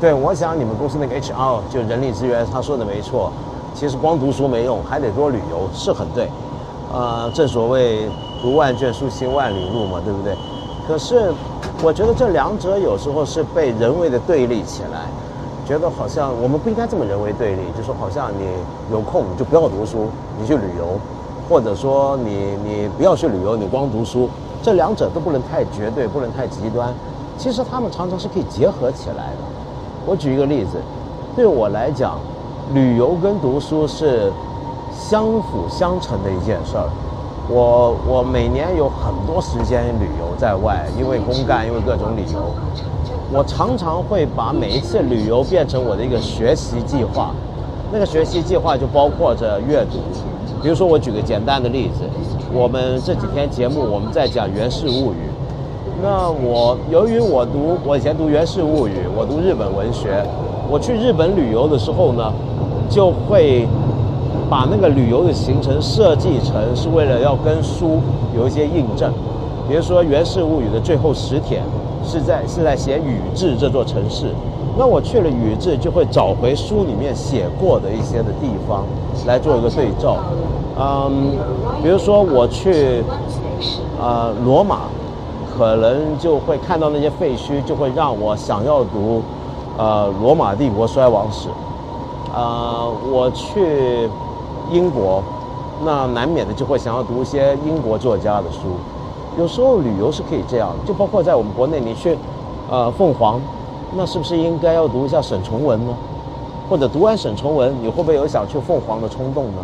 对，我想你们公司那个 HR 就人力资源，他说的没错。其实光读书没用，还得多旅游，是很对。呃，正所谓读万卷书，行万里路嘛，对不对？可是我觉得这两者有时候是被人为的对立起来，觉得好像我们不应该这么人为对立，就说好像你有空就不要读书，你去旅游，或者说你你不要去旅游，你光读书，这两者都不能太绝对，不能太极端。其实他们常常是可以结合起来的。我举一个例子，对我来讲，旅游跟读书是相辅相成的一件事儿。我我每年有很多时间旅游在外，因为公干，因为各种理由，我常常会把每一次旅游变成我的一个学习计划。那个学习计划就包括着阅读，比如说我举个简单的例子，我们这几天节目我们在讲《源氏物语》。那我由于我读我以前读《源氏物语》，我读日本文学，我去日本旅游的时候呢，就会把那个旅游的行程设计成是为了要跟书有一些印证。比如说《源氏物语》的最后十天是在是在写宇治这座城市，那我去了宇治，就会找回书里面写过的一些的地方来做一个对照。嗯，比如说我去呃罗马。可能就会看到那些废墟，就会让我想要读，呃，罗马帝国衰亡史。呃，我去英国，那难免的就会想要读一些英国作家的书。有时候旅游是可以这样，就包括在我们国内，你去，呃，凤凰，那是不是应该要读一下沈从文呢？或者读完沈从文，你会不会有想去凤凰的冲动呢？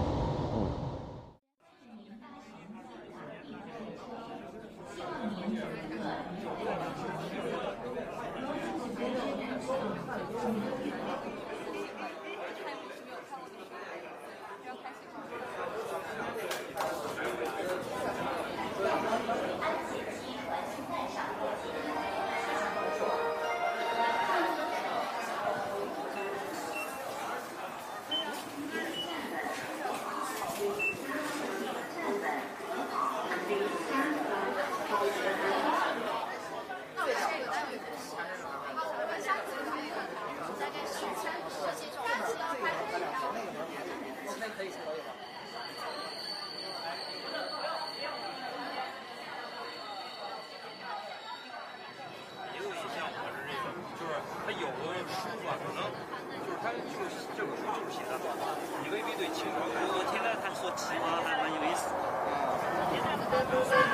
我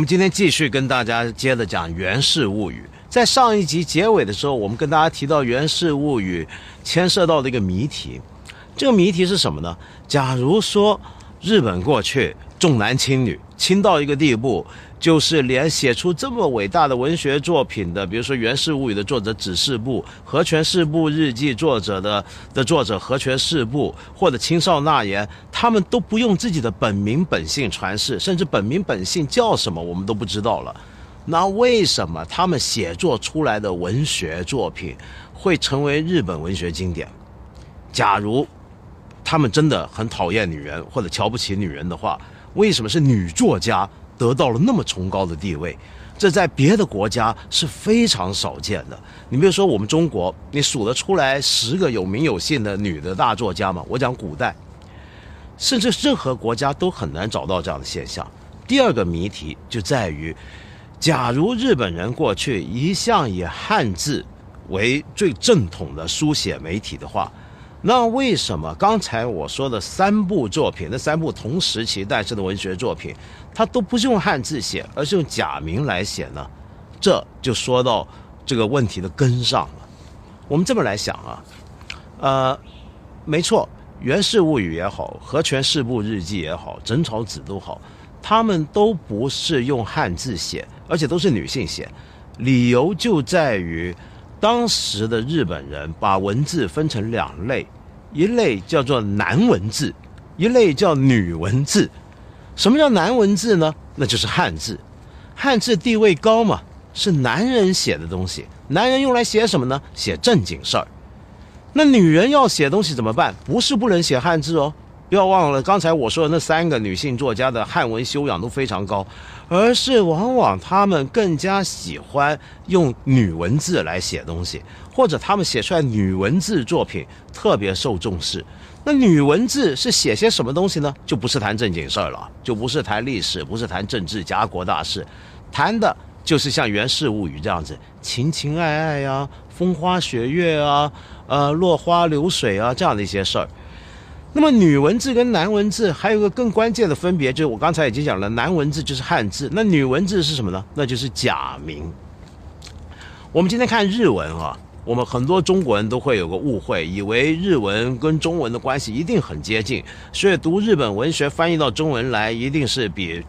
我们今天继续跟大家接着讲《源氏物语》。在上一集结尾的时候，我们跟大家提到《源氏物语》牵涉到的一个谜题。这个谜题是什么呢？假如说日本过去重男轻女，轻到一个地步。就是连写出这么伟大的文学作品的，比如说《源氏物语》的作者指示部、和泉氏部日记作者的的作者和泉氏部，或者青少纳言，他们都不用自己的本名本姓传世，甚至本名本姓叫什么我们都不知道了。那为什么他们写作出来的文学作品会成为日本文学经典？假如他们真的很讨厌女人或者瞧不起女人的话，为什么是女作家？得到了那么崇高的地位，这在别的国家是非常少见的。你比如说我们中国，你数得出来十个有名有姓的女的大作家吗？我讲古代，甚至任何国家都很难找到这样的现象。第二个谜题就在于，假如日本人过去一向以汉字为最正统的书写媒体的话，那为什么刚才我说的三部作品，那三部同时期诞生的文学作品，它都不是用汉字写，而是用假名来写呢？这就说到这个问题的根上了。我们这么来想啊，呃，没错，《源氏物语》也好，《和泉氏部日记》也好，《枕草子》都好，他们都不是用汉字写，而且都是女性写。理由就在于。当时的日本人把文字分成两类，一类叫做男文字，一类叫女文字。什么叫男文字呢？那就是汉字。汉字地位高嘛，是男人写的东西。男人用来写什么呢？写正经事儿。那女人要写东西怎么办？不是不能写汉字哦。不要忘了刚才我说的那三个女性作家的汉文修养都非常高，而是往往他们更加喜欢用女文字来写东西，或者他们写出来女文字作品特别受重视。那女文字是写些什么东西呢？就不是谈正经事儿了，就不是谈历史，不是谈政治家国大事，谈的就是像《源氏物语》这样子，情情爱爱呀，风花雪月啊，呃，落花流水啊这样的一些事儿。那么女文字跟男文字还有个更关键的分别，就是我刚才已经讲了，男文字就是汉字，那女文字是什么呢？那就是假名。我们今天看日文啊，我们很多中国人都会有个误会，以为日文跟中文的关系一定很接近，所以读日本文学翻译到中文来，一定是比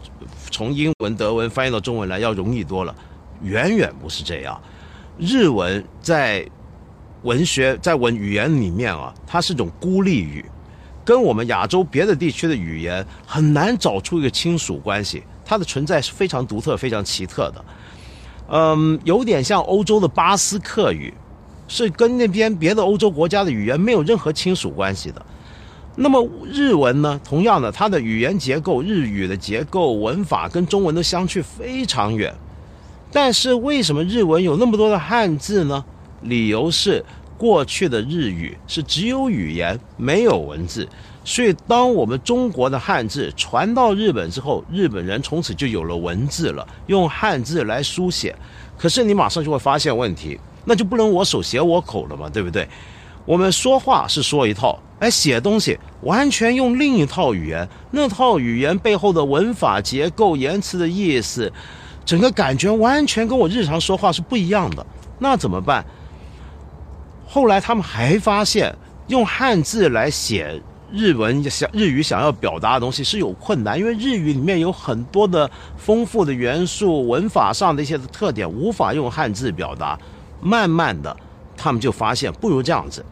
从英文、德文翻译到中文来要容易多了。远远不是这样，日文在文学在文语言里面啊，它是种孤立语。跟我们亚洲别的地区的语言很难找出一个亲属关系，它的存在是非常独特、非常奇特的。嗯，有点像欧洲的巴斯克语，是跟那边别的欧洲国家的语言没有任何亲属关系的。那么日文呢？同样的，它的语言结构、日语的结构、文法跟中文都相去非常远。但是为什么日文有那么多的汉字呢？理由是。过去的日语是只有语言没有文字，所以当我们中国的汉字传到日本之后，日本人从此就有了文字了，用汉字来书写。可是你马上就会发现问题，那就不能我手写我口了嘛，对不对？我们说话是说一套，哎，写东西完全用另一套语言，那套语言背后的文法结构、言辞的意思，整个感觉完全跟我日常说话是不一样的。那怎么办？后来他们还发现，用汉字来写日文想日语想要表达的东西是有困难，因为日语里面有很多的丰富的元素，文法上的一些特点无法用汉字表达。慢慢的，他们就发现不如这样子，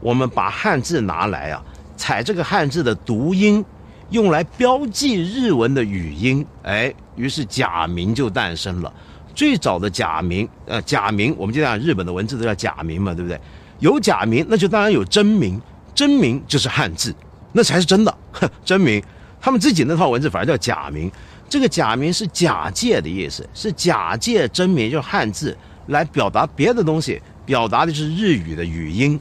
我们把汉字拿来啊，采这个汉字的读音，用来标记日文的语音，哎，于是假名就诞生了。最早的假名，呃，假名，我们就讲日本的文字都叫假名嘛，对不对？有假名，那就当然有真名，真名就是汉字，那才是真的真名。他们自己那套文字反而叫假名，这个假名是假借的意思，是假借真名，就是汉字来表达别的东西，表达的是日语的语音。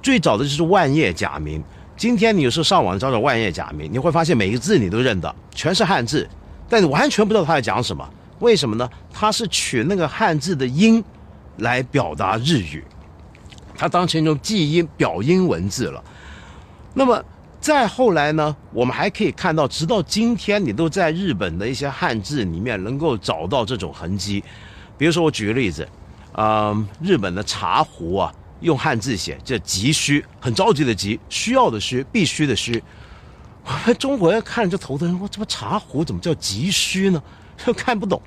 最早的就是万叶假名，今天你有时候上网找找万叶假名，你会发现每一个字你都认得，全是汉字，但你完全不知道他在讲什么。为什么呢？它是取那个汉字的音来表达日语。它当成一种记音表音文字了。那么再后来呢？我们还可以看到，直到今天，你都在日本的一些汉字里面能够找到这种痕迹。比如说，我举个例子，嗯，日本的茶壶啊，用汉字写叫“急需”，很着急的急，需要的需，必须的需。我们中国人看着就头疼，我怎么茶壶怎么叫急需呢？就 看不懂。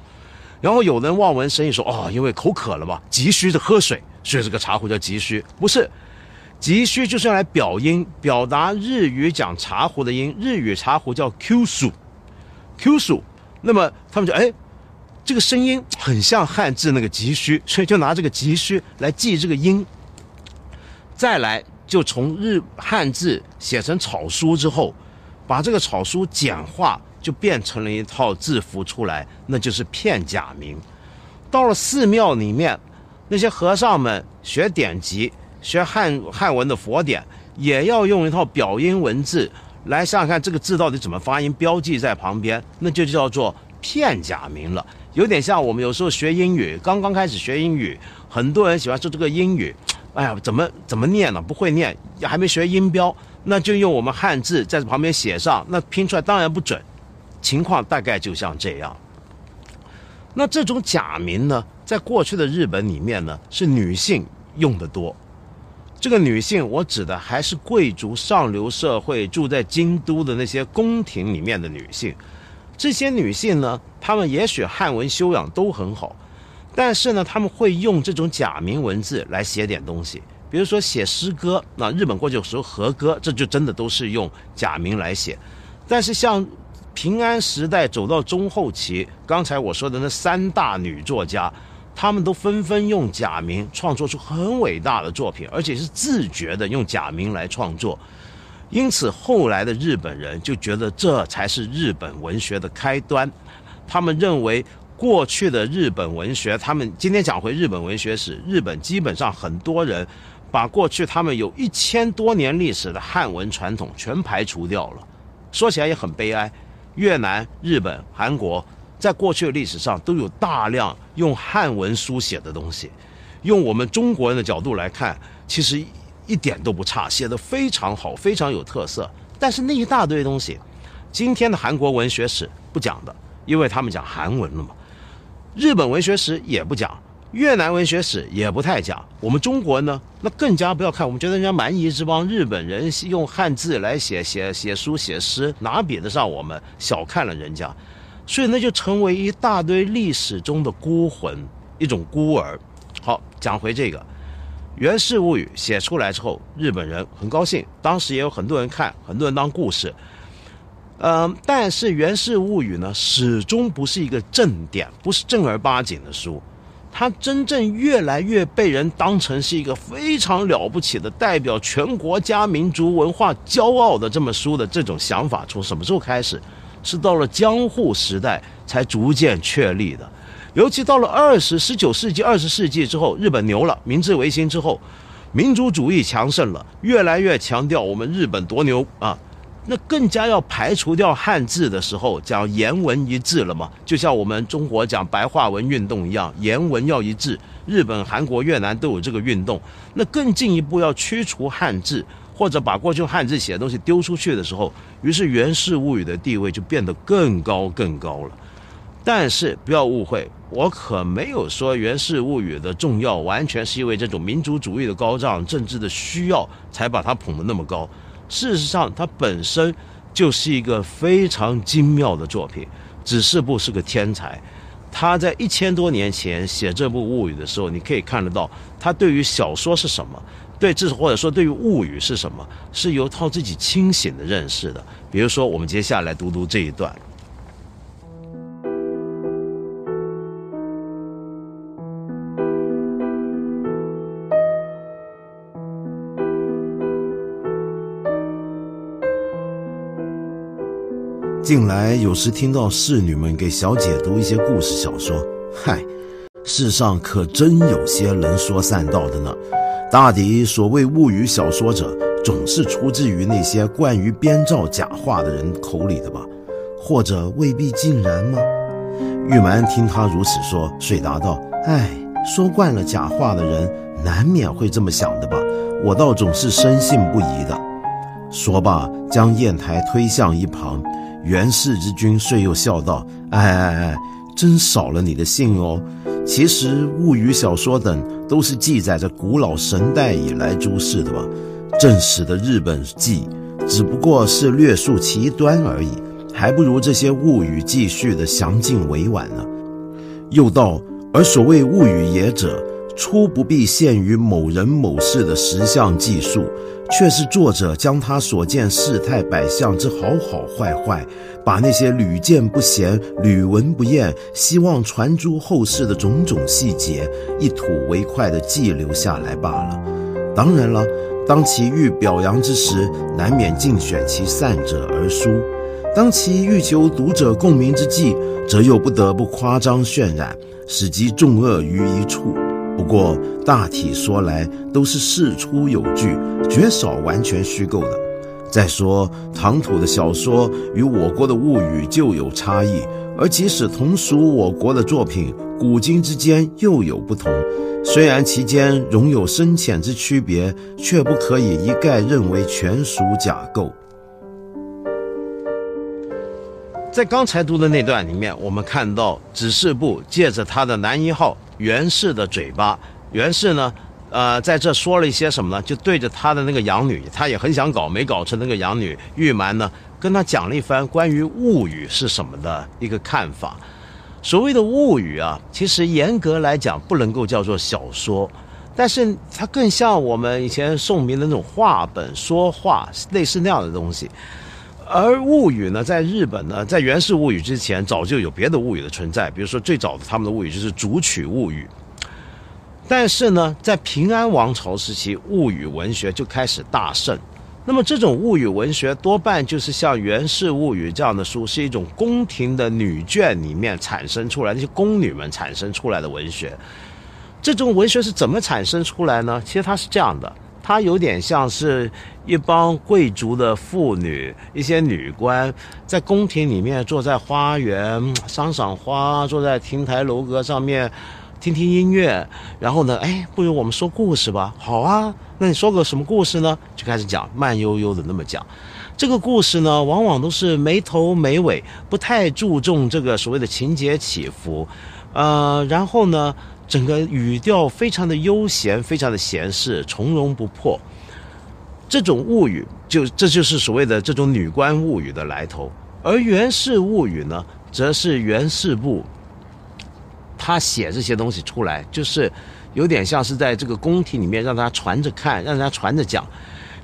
然后有人望文生义说：“哦，因为口渴了嘛，急需的喝水。”所以这个茶壶叫急需，不是急需，就是用来表音，表达日语讲茶壶的音。日语茶壶叫 Q 数，Q 数。那么他们就哎，这个声音很像汉字那个急需，所以就拿这个急需来记这个音。再来就从日汉字写成草书之后，把这个草书简化，就变成了一套字符出来，那就是片假名。到了寺庙里面。那些和尚们学典籍、学汉汉文的佛典，也要用一套表音文字来想想看这个字到底怎么发音，标记在旁边，那就叫做片假名了。有点像我们有时候学英语，刚刚开始学英语，很多人喜欢说这个英语，哎呀，怎么怎么念呢？不会念，还没学音标，那就用我们汉字在旁边写上，那拼出来当然不准。情况大概就像这样。那这种假名呢，在过去的日本里面呢，是女性用的多。这个女性，我指的还是贵族上流社会住在京都的那些宫廷里面的女性。这些女性呢，她们也许汉文修养都很好，但是呢，她们会用这种假名文字来写点东西，比如说写诗歌。那日本过去有时候和歌，这就真的都是用假名来写。但是像平安时代走到中后期，刚才我说的那三大女作家。他们都纷纷用假名创作出很伟大的作品，而且是自觉的用假名来创作。因此，后来的日本人就觉得这才是日本文学的开端。他们认为，过去的日本文学，他们今天讲回日本文学史，日本基本上很多人把过去他们有一千多年历史的汉文传统全排除掉了。说起来也很悲哀，越南、日本、韩国。在过去的历史上，都有大量用汉文书写的东西。用我们中国人的角度来看，其实一点都不差，写的非常好，非常有特色。但是那一大堆东西，今天的韩国文学史不讲的，因为他们讲韩文了嘛。日本文学史也不讲，越南文学史也不太讲。我们中国呢，那更加不要看。我们觉得人家蛮夷之邦，日本人用汉字来写写写书写诗，哪比得上我们？小看了人家。所以那就成为一大堆历史中的孤魂，一种孤儿。好，讲回这个《源氏物语》写出来之后，日本人很高兴，当时也有很多人看，很多人当故事。嗯，但是《源氏物语》呢，始终不是一个正典，不是正儿八经的书。它真正越来越被人当成是一个非常了不起的代表全国家民族文化骄傲的这么书的这种想法，从什么时候开始？是到了江户时代才逐渐确立的，尤其到了二十十九世纪、二十世纪之后，日本牛了，明治维新之后，民族主义强盛了，越来越强调我们日本多牛啊，那更加要排除掉汉字的时候，讲言文一致了嘛，就像我们中国讲白话文运动一样，言文要一致，日本、韩国、越南都有这个运动，那更进一步要驱除汉字。或者把过去汉字写的东西丢出去的时候，于是《源氏物语》的地位就变得更高更高了。但是不要误会，我可没有说《源氏物语》的重要完全是因为这种民族主义的高涨、政治的需要才把它捧得那么高。事实上，它本身就是一个非常精妙的作品。只是不是个天才，他在一千多年前写这部《物语》的时候，你可以看得到他对于小说是什么。对，至或者说对于物语是什么，是由靠自己清醒的认识的。比如说，我们接下来读读这一段。近来有时听到侍女们给小姐读一些故事小说，嗨，世上可真有些能说善道的呢。大抵所谓物语小说者，总是出自于那些惯于编造假话的人口里的吧？或者未必尽然吗？玉蛮听他如此说，遂答道：“唉，说惯了假话的人，难免会这么想的吧？我倒总是深信不疑的。”说罢，将砚台推向一旁。元氏之君遂又笑道：“哎哎哎，真少了你的信哦。”其实物语小说等都是记载着古老神代以来诸事的吧？正史的日本记只不过是略述其端而已，还不如这些物语记叙的详尽委婉呢。又道，而所谓物语也者。初不必限于某人某事的实相记述，却是作者将他所见事态百相之好好坏坏，把那些屡见不鲜、屡闻不厌、希望传诸后世的种种细节，一吐为快地记留下来罢了。当然了，当其欲表扬之时，难免尽选其善者而书；当其欲求读者共鸣之际，则又不得不夸张渲染，使其众恶于一处。不过大体说来，都是事出有据，绝少完全虚构的。再说唐土的小说与我国的物语就有差异，而即使同属我国的作品，古今之间又有不同。虽然其间仍有深浅之区别，却不可以一概认为全属假构。在刚才读的那段里面，我们看到指示部借着他的男一号袁氏的嘴巴，袁氏呢，呃，在这说了一些什么呢？就对着他的那个养女，他也很想搞，没搞成那个养女玉蛮呢，跟他讲了一番关于物语是什么的一个看法。所谓的物语啊，其实严格来讲不能够叫做小说，但是它更像我们以前宋明的那种话本说话，类似那样的东西。而物语呢，在日本呢，在源氏物语之前，早就有别的物语的存在，比如说最早的他们的物语就是竹取物语。但是呢，在平安王朝时期，物语文学就开始大盛。那么这种物语文学多半就是像《源氏物语》这样的书，是一种宫廷的女眷里面产生出来，那些宫女们产生出来的文学。这种文学是怎么产生出来呢？其实它是这样的，它有点像是一帮贵族的妇女，一些女官在宫廷里面坐在花园赏赏花，坐在亭台楼阁上面听听音乐，然后呢，哎，不如我们说故事吧？好啊。那你说个什么故事呢？就开始讲，慢悠悠的那么讲。这个故事呢，往往都是没头没尾，不太注重这个所谓的情节起伏。呃，然后呢，整个语调非常的悠闲，非常的闲适，从容不迫。这种物语，就这就是所谓的这种女官物语的来头。而源氏物语呢，则是源氏部他写这些东西出来，就是。有点像是在这个宫廷里面让大家传着看，让大家传着讲，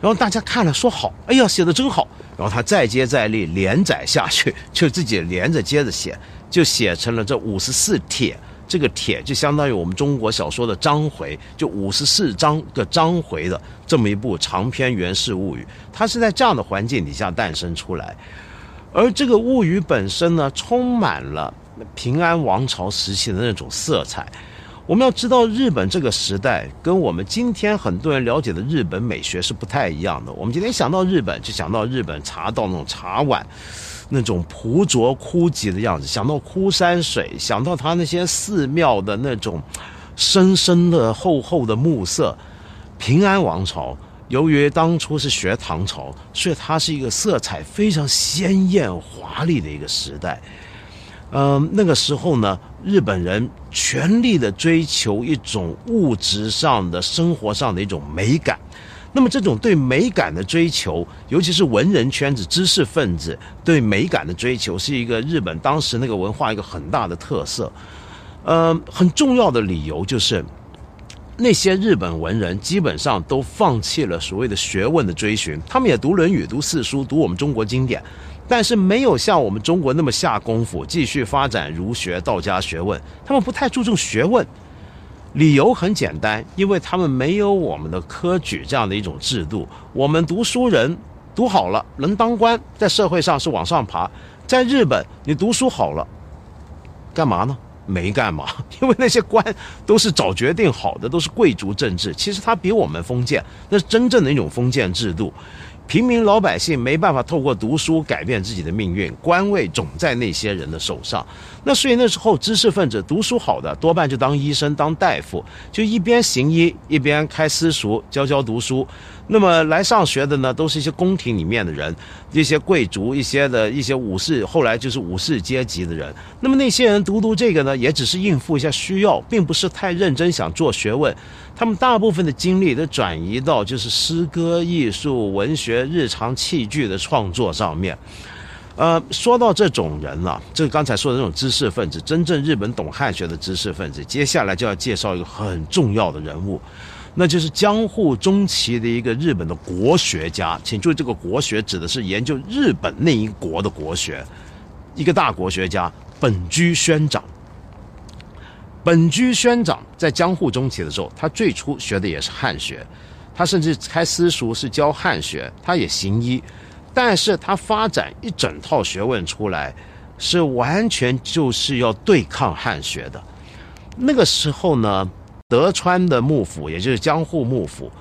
然后大家看了说好，哎呀写的真好，然后他再接再厉连载下去，就自己连着接着写，就写成了这五十四帖，这个帖就相当于我们中国小说的章回，就五十四章个章回的这么一部长篇源氏物语，它是在这样的环境底下诞生出来，而这个物语本身呢，充满了平安王朝时期的那种色彩。我们要知道，日本这个时代跟我们今天很多人了解的日本美学是不太一样的。我们今天想到日本，就想到日本茶道那种茶碗，那种朴拙枯寂的样子；想到枯山水，想到他那些寺庙的那种深深的、厚厚的暮色。平安王朝由于当初是学唐朝，所以它是一个色彩非常鲜艳、华丽的一个时代。嗯，那个时候呢，日本人全力的追求一种物质上的生活上的一种美感。那么，这种对美感的追求，尤其是文人圈子、知识分子对美感的追求，是一个日本当时那个文化一个很大的特色。呃，很重要的理由就是，那些日本文人基本上都放弃了所谓的学问的追寻，他们也读《论语》、读四书、读我们中国经典。但是没有像我们中国那么下功夫，继续发展儒学、道家学问。他们不太注重学问，理由很简单，因为他们没有我们的科举这样的一种制度。我们读书人读好了能当官，在社会上是往上爬。在日本，你读书好了，干嘛呢？没干嘛，因为那些官都是早决定好的，都是贵族政治。其实他比我们封建，那是真正的一种封建制度。平民老百姓没办法透过读书改变自己的命运，官位总在那些人的手上。那所以那时候知识分子读书好的多半就当医生、当大夫，就一边行医一边开私塾教教读书。那么来上学的呢，都是一些宫廷里面的人，一些贵族、一些的一些武士，后来就是武士阶级的人。那么那些人读读这个呢，也只是应付一下需要，并不是太认真想做学问。他们大部分的精力都转移到就是诗歌、艺术、文学、日常器具的创作上面。呃，说到这种人了，这刚才说的那种知识分子，真正日本懂汉学的知识分子，接下来就要介绍一个很重要的人物。那就是江户中期的一个日本的国学家，请注意，这个国学指的是研究日本那一国的国学，一个大国学家本居宣长。本居宣长在江户中期的时候，他最初学的也是汉学，他甚至开私塾是教汉学，他也行医，但是他发展一整套学问出来，是完全就是要对抗汉学的。那个时候呢？德川的幕府，也就是江户幕府，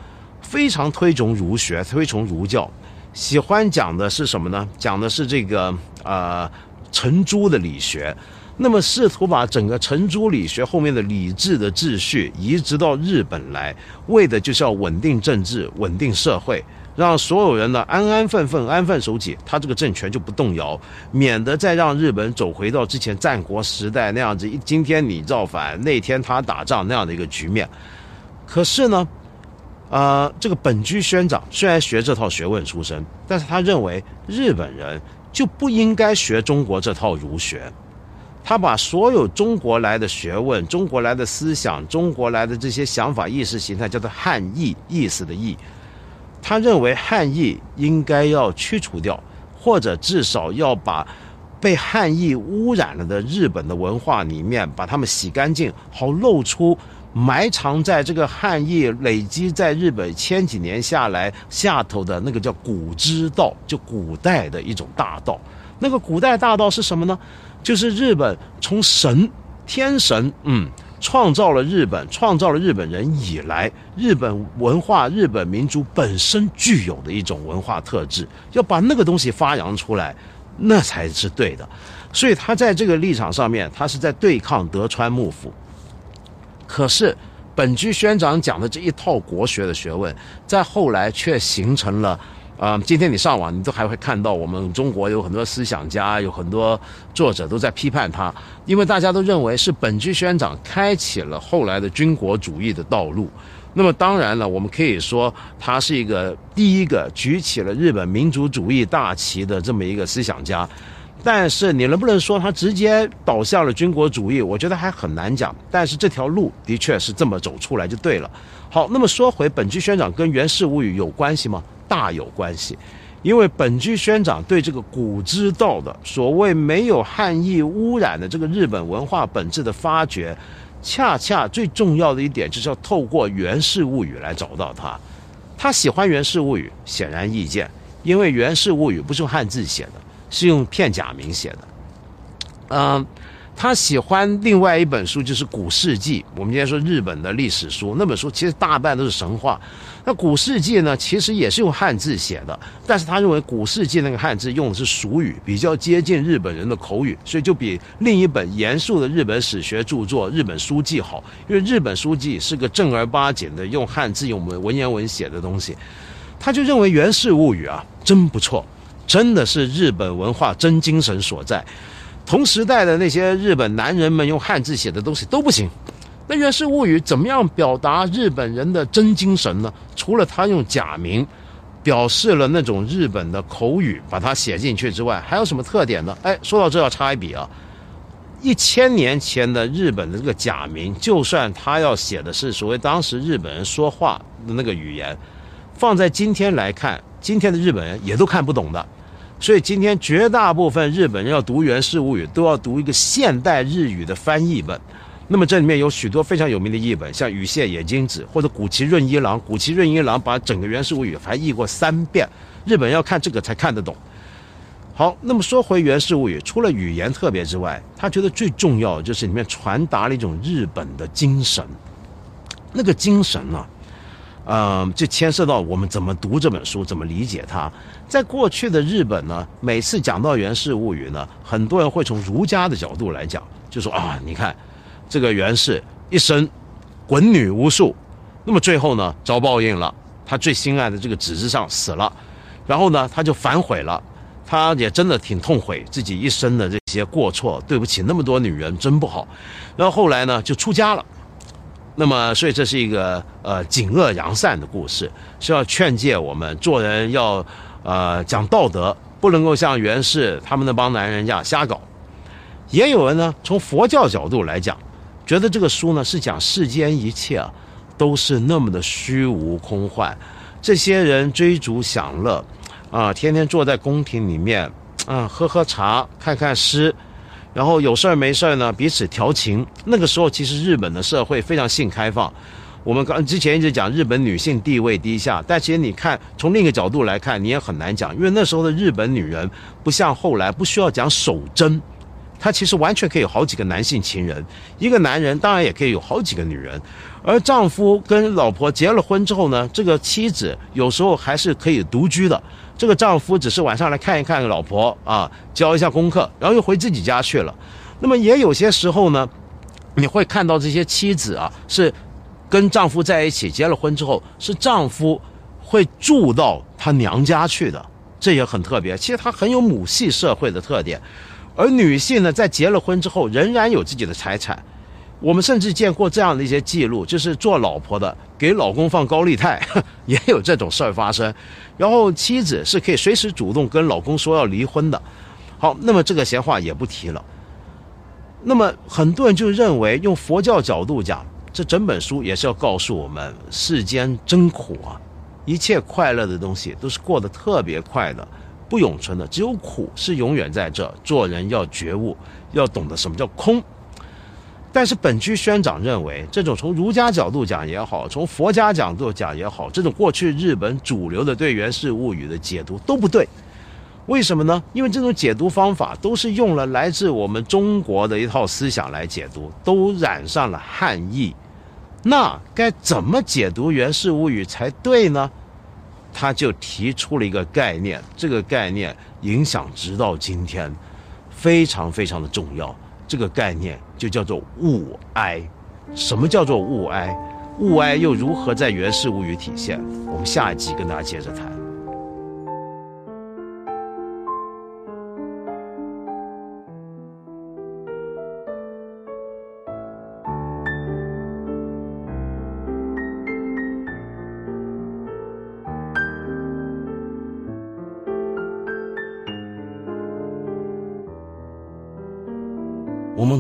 非常推崇儒学，推崇儒教，喜欢讲的是什么呢？讲的是这个呃程朱的理学，那么试图把整个程朱理学后面的理智的秩序移植到日本来，为的就是要稳定政治、稳定社会。让所有人呢安安分分、安分守己，他这个政权就不动摇，免得再让日本走回到之前战国时代那样子，今天你造反，那天他打仗那样的一个局面。可是呢，呃，这个本居宣长虽然学这套学问出身，但是他认为日本人就不应该学中国这套儒学，他把所有中国来的学问、中国来的思想、中国来的这些想法、意识形态叫做汉意，意思的意。他认为汉译应该要驱除掉，或者至少要把被汉译污染了的日本的文化里面，把它们洗干净，好露出埋藏在这个汉译累积在日本千几年下来下头的那个叫古之道，就古代的一种大道。那个古代大道是什么呢？就是日本从神天神，嗯。创造了日本，创造了日本人以来，日本文化、日本民族本身具有的一种文化特质，要把那个东西发扬出来，那才是对的。所以他在这个立场上面，他是在对抗德川幕府。可是本居宣长讲的这一套国学的学问，在后来却形成了。啊，今天你上网，你都还会看到我们中国有很多思想家，有很多作者都在批判他，因为大家都认为是本居宣长开启了后来的军国主义的道路。那么当然了，我们可以说他是一个第一个举起了日本民族主义大旗的这么一个思想家。但是你能不能说他直接倒向了军国主义？我觉得还很难讲。但是这条路的确是这么走出来就对了。好，那么说回本居宣长跟源氏物语有关系吗？大有关系，因为本居宣长对这个古之道的所谓没有汉译污染的这个日本文化本质的发掘，恰恰最重要的一点就是要透过《源氏物语》来找到它。他喜欢《源氏物语》，显然易见，因为《源氏物语》不是用汉字写的，是用片假名写的。嗯。他喜欢另外一本书，就是《古世纪》。我们今天说日本的历史书，那本书其实大半都是神话。那《古世纪》呢，其实也是用汉字写的，但是他认为《古世纪》那个汉字用的是俗语，比较接近日本人的口语，所以就比另一本严肃的日本史学著作《日本书记》好。因为日本书记是个正儿八经的用汉字、用文文言文写的东西，他就认为《源氏物语》啊，真不错，真的是日本文化真精神所在。同时代的那些日本男人们用汉字写的东西都不行，那《源氏物语》怎么样表达日本人的真精神呢？除了他用假名表示了那种日本的口语，把它写进去之外，还有什么特点呢？哎，说到这要插一笔啊，一千年前的日本的这个假名，就算他要写的是所谓当时日本人说话的那个语言，放在今天来看，今天的日本人也都看不懂的。所以今天绝大部分日本人要读《源氏物语》，都要读一个现代日语的翻译本。那么这里面有许多非常有名的译本，像羽蟹野金子或者古崎润一郎。古崎润一郎把整个《源氏物语》翻译过三遍，日本要看这个才看得懂。好，那么说回《源氏物语》，除了语言特别之外，他觉得最重要的就是里面传达了一种日本的精神。那个精神呢？嗯，就牵涉到我们怎么读这本书，怎么理解它。在过去的日本呢，每次讲到《源氏物语》呢，很多人会从儒家的角度来讲，就说啊，你看这个源氏一生滚女无数，那么最后呢遭报应了，他最心爱的这个子之上死了，然后呢他就反悔了，他也真的挺痛悔自己一生的这些过错，对不起那么多女人，真不好。然后后来呢就出家了。那么，所以这是一个呃警恶扬善的故事，是要劝诫我们做人要呃讲道德，不能够像袁氏他们那帮男人一样瞎搞。也有人呢从佛教角度来讲，觉得这个书呢是讲世间一切啊都是那么的虚无空幻，这些人追逐享乐，啊，天天坐在宫廷里面啊喝喝茶，看看诗。然后有事儿没事儿呢，彼此调情。那个时候其实日本的社会非常性开放。我们刚之前一直讲日本女性地位低下，但其实你看从另一个角度来看，你也很难讲，因为那时候的日本女人不像后来不需要讲守贞，她其实完全可以有好几个男性情人。一个男人当然也可以有好几个女人，而丈夫跟老婆结了婚之后呢，这个妻子有时候还是可以独居的。这个丈夫只是晚上来看一看老婆啊，教一下功课，然后又回自己家去了。那么也有些时候呢，你会看到这些妻子啊，是跟丈夫在一起，结了婚之后，是丈夫会住到她娘家去的，这也很特别。其实它很有母系社会的特点。而女性呢，在结了婚之后，仍然有自己的财产。我们甚至见过这样的一些记录，就是做老婆的给老公放高利贷，也有这种事儿发生。然后妻子是可以随时主动跟老公说要离婚的。好，那么这个闲话也不提了。那么很多人就认为，用佛教角度讲，这整本书也是要告诉我们，世间真苦啊！一切快乐的东西都是过得特别快的，不永存的，只有苦是永远在这。做人要觉悟，要懂得什么叫空。但是本居宣长认为，这种从儒家角度讲也好，从佛家角度讲也好，这种过去日本主流的对《源氏物语》的解读都不对。为什么呢？因为这种解读方法都是用了来自我们中国的一套思想来解读，都染上了汉意。那该怎么解读《源氏物语》才对呢？他就提出了一个概念，这个概念影响直到今天，非常非常的重要。这个概念就叫做物哀。什么叫做物哀？物哀又如何在《源氏物语》体现？我们下一集跟大家接着谈。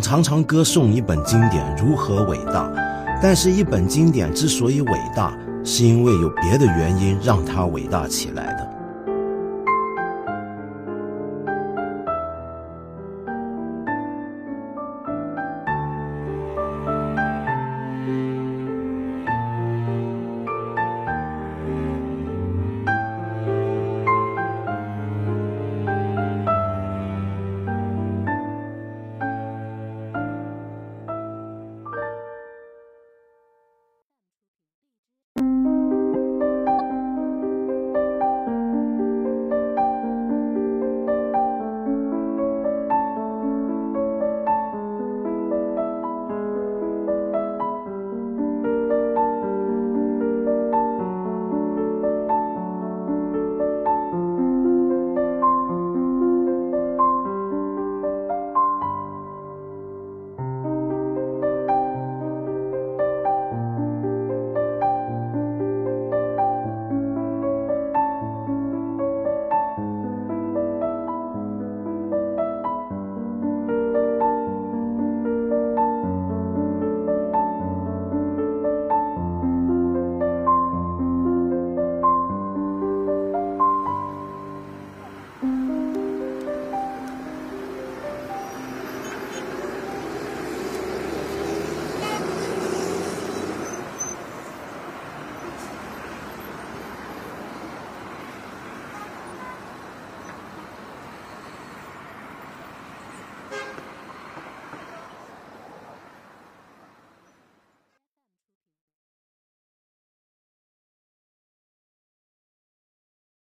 常常歌颂一本经典如何伟大，但是，一本经典之所以伟大，是因为有别的原因让它伟大起来的。